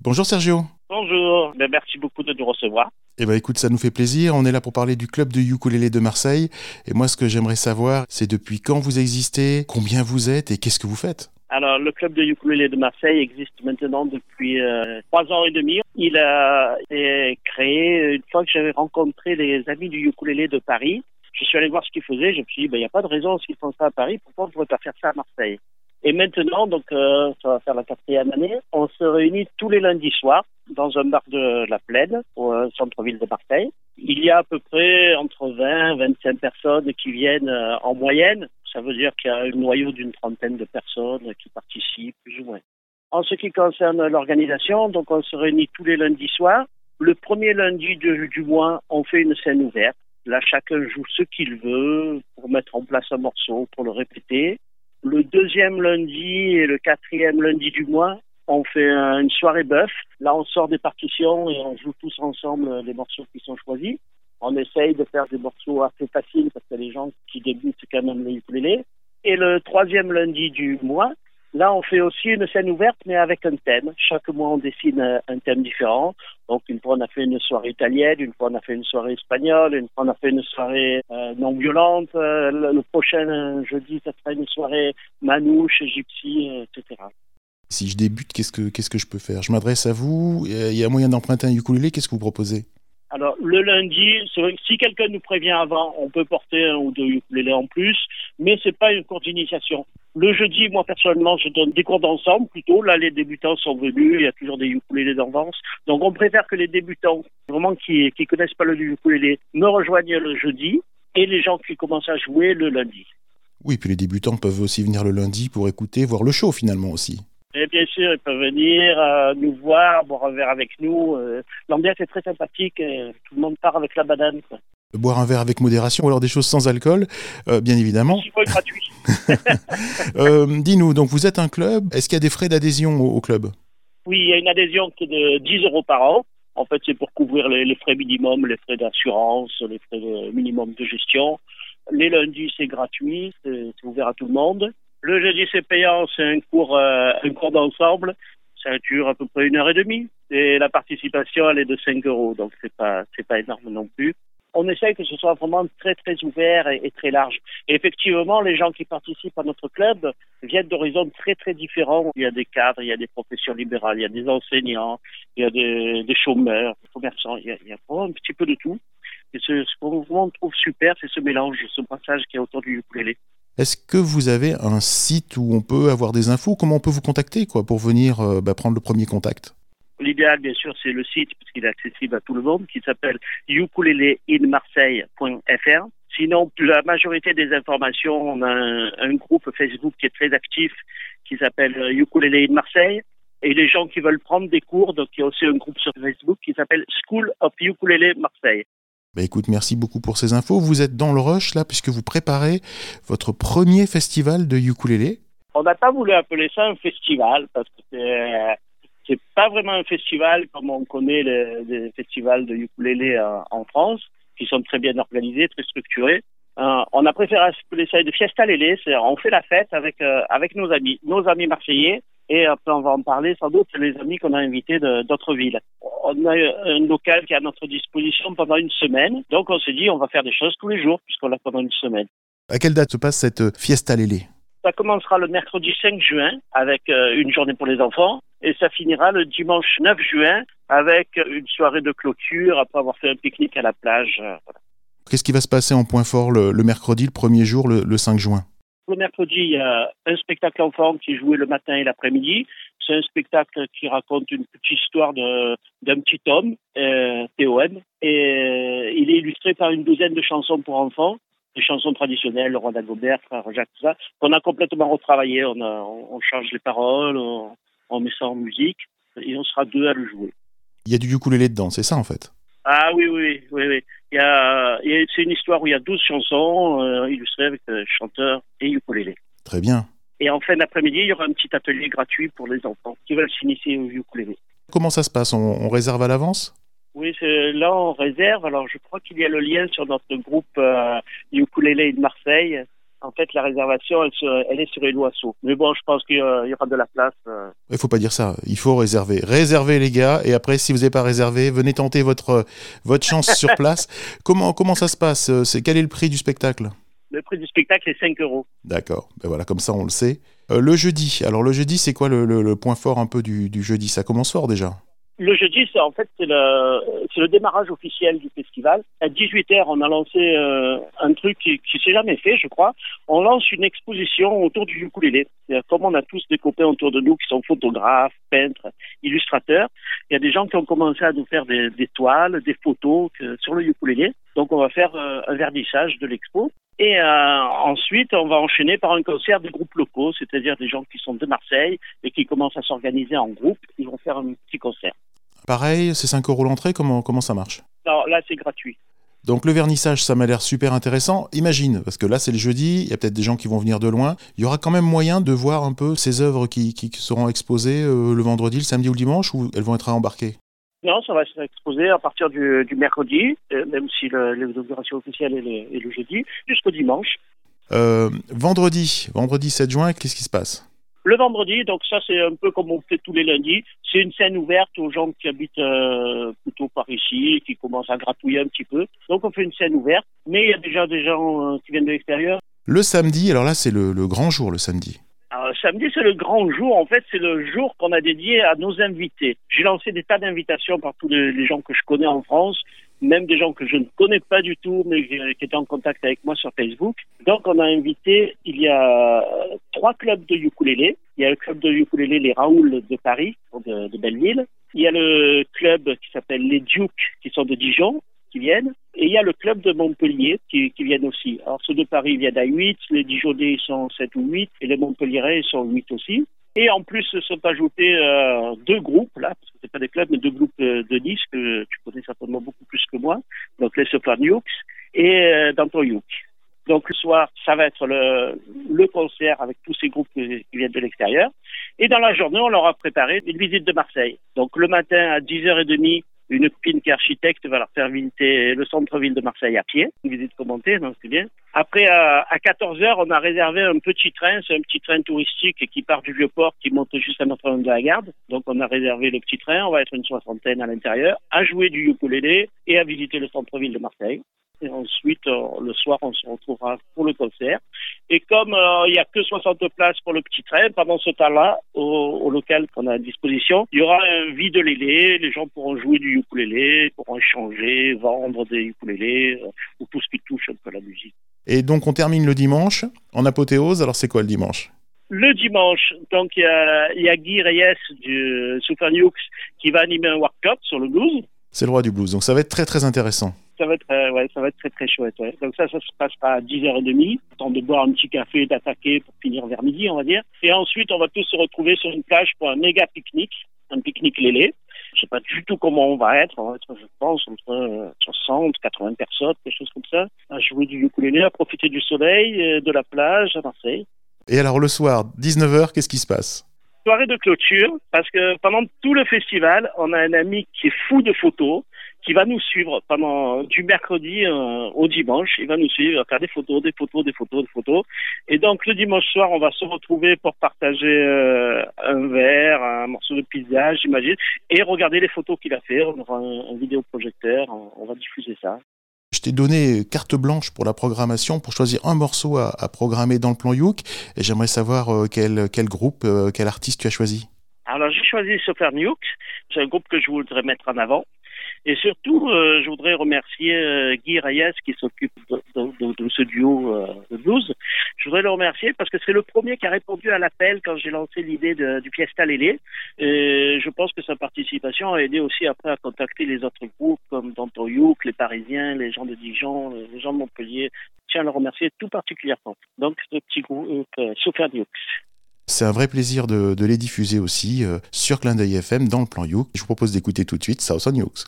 Bonjour Sergio. Bonjour, ben, merci beaucoup de nous recevoir. Eh ben écoute, ça nous fait plaisir. On est là pour parler du club de ukulélé de Marseille. Et moi, ce que j'aimerais savoir, c'est depuis quand vous existez, combien vous êtes et qu'est-ce que vous faites? Alors, le club de ukulélé de Marseille existe maintenant depuis euh, trois ans et demi. Il a été créé une fois que j'avais rencontré les amis du ukulélé de Paris. Je suis allé voir ce qu'ils faisaient. Je me suis dit, ben, il n'y a pas de raison s'ils font ça à Paris. Pourquoi on ne pourrait pas faire ça à Marseille? Et maintenant, donc, euh, ça va faire la quatrième année, on se réunit tous les lundis soirs dans un bar de la Plaine, au euh, centre-ville de Marseille. Il y a à peu près entre 20 et 25 personnes qui viennent euh, en moyenne. Ça veut dire qu'il y a un noyau d'une trentaine de personnes qui participent, plus ou moins. En ce qui concerne l'organisation, donc on se réunit tous les lundis soirs. Le premier lundi du mois, on fait une scène ouverte. Là, chacun joue ce qu'il veut pour mettre en place un morceau, pour le répéter. Le deuxième lundi et le quatrième lundi du mois, on fait une soirée bœuf. Là, on sort des partitions et on joue tous ensemble les morceaux qui sont choisis. On essaye de faire des morceaux assez faciles parce que les gens qui débutent quand même les ukulélés. Et le troisième lundi du mois, Là, on fait aussi une scène ouverte, mais avec un thème. Chaque mois, on dessine un thème différent. Donc, une fois, on a fait une soirée italienne, une fois, on a fait une soirée espagnole, une fois, on a fait une soirée euh, non violente. Euh, le, prochain euh, jeudi, ça sera une soirée manouche, gypsy, etc. Si je débute, qu'est-ce que, qu'est-ce que je peux faire? Je m'adresse à vous, il y a moyen d'emprunter un ukulélé, qu'est-ce que vous proposez? Alors, le lundi, si quelqu'un nous prévient avant, on peut porter un ou deux ukulélés en plus, mais c'est pas une courte initiation. Le jeudi, moi personnellement, je donne des cours d'ensemble plutôt. Là, les débutants sont venus, il y a toujours des ukulélés d'avance. Donc, on préfère que les débutants, vraiment qui qui connaissent pas le ukulélé, me rejoignent le jeudi et les gens qui commencent à jouer le lundi. Oui, puis les débutants peuvent aussi venir le lundi pour écouter, voir le show finalement aussi. Et bien sûr, ils peuvent venir euh, nous voir, boire un verre avec nous. Euh, L'ambiance est très sympathique. tout le monde part avec la banane. Quoi. Boire un verre avec modération, ou alors des choses sans alcool, euh, bien évidemment. Si gratuit. Dis-nous, donc vous êtes un club. Est-ce qu'il y a des frais d'adhésion au, club? Oui, il y a une adhésion qui est de 10 euros par an. En fait, c'est pour couvrir les, frais minimums, les frais d'assurance, les frais de minimum de gestion. Les lundis, c'est gratuit, c'est ouvert à tout le monde. Le jeudi, c'est payant, c'est un cours, euh, un cours d'ensemble. Ça dure à peu près une heure et demie. Et la participation, elle est de 5 euros, donc c'est pas, c'est pas énorme non plus on essaye que ce soit vraiment très très ouvert et, très large. Et effectivement, les gens qui participent à notre club viennent d'horizons très très différents. Il y a des cadres, il y a des professions libérales, il y a des enseignants, il y a des, chômeurs, des commerçants, il y, a, vraiment un petit peu de tout. Et ce, qu'on trouve super, c'est ce mélange, ce passage qui est autour du ukulélé. Est-ce que vous avez un site où on peut avoir des infos? Comment on peut vous contacter pour venir euh, bah, prendre le premier contact? L'idéal, bien sûr, c'est le site, puisqu'il est accessible à tout le monde, qui s'appelle ukuleleinmarseille.fr. Sinon, la majorité des informations, on a un, groupe Facebook qui est très actif, qui s'appelle Ukulele in Marseille. Et les gens qui veulent prendre des cours, donc il y a aussi un groupe sur Facebook qui s'appelle School of Ukulele Marseille. Bah écoute, merci beaucoup pour ces infos. Vous êtes dans le rush là, puisque vous préparez votre premier festival de ukulélé. On n'a pas voulu appeler ça un festival parce que c'est c'est pas vraiment un festival comme on connaît les, festivals de ukulélé euh, en France, qui sont très bien organisés, très structurés. Euh, on a préféré appeler ça de fiesta lélé, c'est on fait la fête avec euh, avec nos amis, nos amis marseillais, et après on va en parler sans doute les amis qu'on a invités d'autres villes. On a un local qui est à notre disposition pendant une semaine, donc on s'est dit on va faire des choses tous les jours puisqu'on l'a pendant une semaine. À quelle date se passe cette fiesta lélé ça commencera le mercredi 5 juin avec une journée pour les enfants et ça finira le dimanche 9 juin avec une soirée de clôture après avoir fait un pique-nique à la plage. Euh, Qu'est-ce qui va se passer en point fort le, mercredi, le premier jour, le, 5 juin? Le mercredi, il y a un spectacle enfant qui est joué le matin et l'après-midi. C'est un spectacle qui raconte une petite histoire d'un petit homme, euh, TOM, et euh, il est illustré par une douzaine de chansons pour enfants des chansons traditionnelles, le roi d'Agobert, frère Jacques, tout ça, qu'on a complètement retravaillé. On, a, on, change les paroles, on met ça en musique et on sera deux à le jouer. Il y a du ukulélé dedans, c'est ça en fait? Ah oui, oui, oui. oui. Il y a, c'est une histoire où il y a 12 chansons euh, illustrées avec euh, chanteurs et ukulélé. Très bien. Et en fin d'après-midi, il y aura un petit atelier gratuit pour les enfants qui veulent s'initier au ukulélé. Comment ça se passe? On, réserve à l'avance? Oui, là on réserve. Alors je crois qu'il y a le lien sur notre groupe euh, Ukulélé de Marseille En fait, la réservation, elle, est sur les Loiseaux. Mais bon, je pense qu'il y y aura de la place. euh. Il faut pas dire ça. Il faut réserver. Réservez les gars. Et après, si vous n'avez pas réservé, venez tenter votre votre chance sur place. Comment comment ça se passe Euh, C'est quel est le prix du spectacle? Le prix du spectacle est 5 euros. D'accord. Ben voilà, comme ça on le sait. Euh, le jeudi. Alors le jeudi, c'est quoi le, le- le point fort un peu du, du jeudi? Ça commence fort déjà. Le jeudi, c'est en fait c'est le, c'est le démarrage officiel du festival. À 18h, on a lancé euh, un truc qui, qui s'est jamais fait, je crois. On lance une exposition autour du ukulélé. Comme on a tous des copains autour de nous qui sont photographes, peintres, illustrateurs, il y a des gens qui ont commencé à nous faire des, des toiles, des photos que- sur le ukulélé. Donc on va faire euh, un vernissage de l'expo. Et euh, ensuite, on va enchaîner par un concert des groupes locaux, c'est-à-dire des gens qui sont de Marseille et qui commencent à s'organiser en groupe. Ils vont faire un petit concert. Pareil, c'est 5 euros l'entrée. Comment comment ça marche? Non, là, c'est gratuit. Donc le vernissage, ça m'a l'air super intéressant. Imagine, parce que là c'est le jeudi, il y a peut-être des gens qui vont venir de loin. Il y aura quand même moyen de voir un peu ces œuvres qui, qui seront exposées euh, le vendredi, le samedi ou le dimanche, ou elles vont être embarquées Non, ça va se exposer à partir du, du mercredi, euh, même si l'inauguration officielle est le, est le jeudi, jusqu'au dimanche. Euh, vendredi, vendredi 7 juin, qu'est-ce qui se passe? Le vendredi, donc ça c'est un peu comme on fait tous les lundis, c'est une scène ouverte aux gens qui habitent euh, plutôt par ici, qui commencent à gratouiller un petit peu. Donc on fait une scène ouverte, mais il y a déjà des gens euh, qui viennent de l'extérieur. Le samedi, alors là c'est le, le grand jour le samedi. Alors, samedi, c'est le grand jour. En fait, c'est le jour qu'on a dédié à nos invités. J'ai lancé des tas d'invitations par tous les, les gens que je connais en France, même des gens que je ne connais pas du tout, mais qui, étaient en contact avec moi sur Facebook. Donc, on a invité, il y a trois clubs de ukulélé. Il y a le club de ukulélé Les Raoul de Paris, de, de Belleville. Il y a le club qui s'appelle Les Dukes, qui sont de Dijon, qui viennent. Et il y a le club de Montpellier qui, qui viennent aussi. Alors ceux de Paris viennent à 8, les Dijonnais ils sont 7 ou 8 et les Montpellierais sont 8 aussi. Et en plus se sont ajoutés euh, deux groupes là, parce que c'est pas des clubs mais deux groupes euh, de Nice que tu connais certainement beaucoup plus que moi. Donc les Soplaniux et euh, Dantoyouk. Donc le soir, ça va être le, concert avec tous ces groupes qui, viennent de l'extérieur. Et dans la journée, on leur a préparé une visite de Marseille. Donc le matin à 10h30, une copine qui architecte va leur faire visiter le centre-ville de Marseille à pied, une visite commentée, donc c'est bien. Après, à, à 14 heures, on a réservé un petit train, c'est un petit train touristique qui part du Vieux-Port, qui monte juste à Notre-Dame de la Garde. Donc on a réservé le petit train, on va être une soixantaine à l'intérieur, à jouer du ukulélé et à visiter le centre-ville de Marseille. Et ensuite, euh, le soir, on se retrouvera pour le concert. Et comme euh, il n'y a que 60 places pour le petit train, pendant ce temps-là, au, au local qu'on a à disposition, il y aura un vide lélé, les gens pourront jouer du ukulélé, pourront échanger, vendre des ukulélés, euh, ou tout ce qui touche un peu à la musique. Et donc on termine le dimanche en apothéose. Alors c'est quoi le dimanche? Le dimanche, donc il y a, il y a Guy Reyes du Super Nukes qui va animer un workshop sur le blues. C'est le roi du blues. Donc ça va être très très intéressant. Ça va être, euh, ouais, ça va être très très chouette. ouais. Donc ça, ça se passera à 10h30, temps de boire un petit café, d'attaquer pour finir vers midi, on va dire. Et ensuite, on va tous se retrouver sur une plage pour un méga pique-nique, un pique-nique lélé. Je sais pas du tout comment on va être. On va être, je pense, entre euh, 60, 80 personnes, quelque chose comme ça, à jouer du ukulélé, à profiter du soleil, euh, de la plage à Marseille. Et alors le soir, 19h, qu'est-ce qui se passe? Soirée de clôture parce que pendant tout le festival, on a un ami qui est fou de photos, qui va nous suivre pendant du mercredi euh, au dimanche. Il va nous suivre, il va faire des photos, des photos, des photos, des photos. Et donc le dimanche soir, on va se retrouver pour partager euh, un verre, un morceau de pizza, j'imagine, et regarder les photos qu'il a fait. On aura un, un vidéoprojecteur, on, on va diffuser ça. Je t'ai donné carte blanche pour la programmation, pour choisir un morceau à, à programmer dans le plan Youk. Et j'aimerais savoir euh, quel, quel groupe, euh, quel artiste tu as choisi? Alors j'ai choisi Super Nukes, c'est un groupe que je voudrais mettre en avant. Et surtout, euh, je voudrais remercier euh, Guy Reyes qui s'occupe de, de, de, ce duo euh, de blues. Je voudrais le remercier parce que c'est le premier qui a répondu à l'appel quand j'ai lancé l'idée du Fiesta Lélé. Et je pense que sa participation a aidé aussi après à contacter les autres groupes comme Danto Youk, les Parisiens, les gens de Dijon, les gens de Montpellier. Je tiens à le remercier tout particulièrement. Donc, ce petit groupe euh, Super Nukes. C'est un vrai plaisir de, de les diffuser aussi euh, sur Clin d'œil FM dans le plan Youk. Je vous propose d'écouter tout de suite South on Yooks.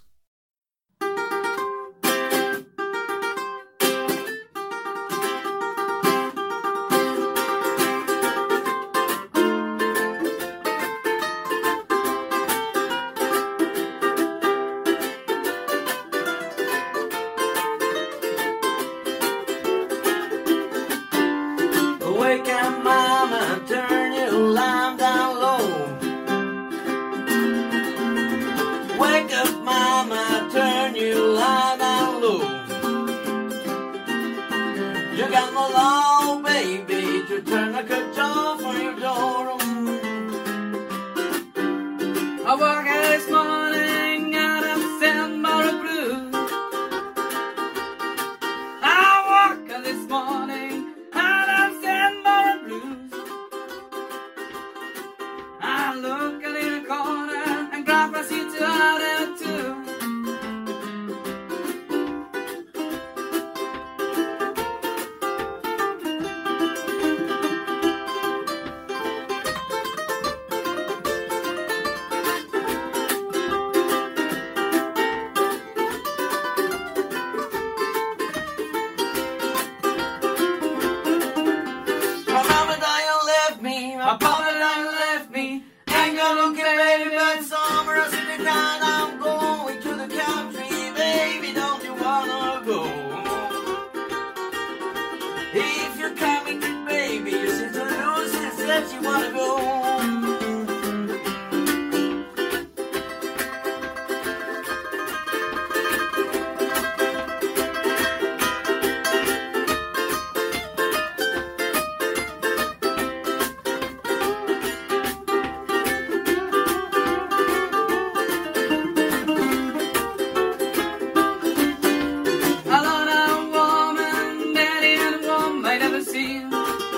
look me like a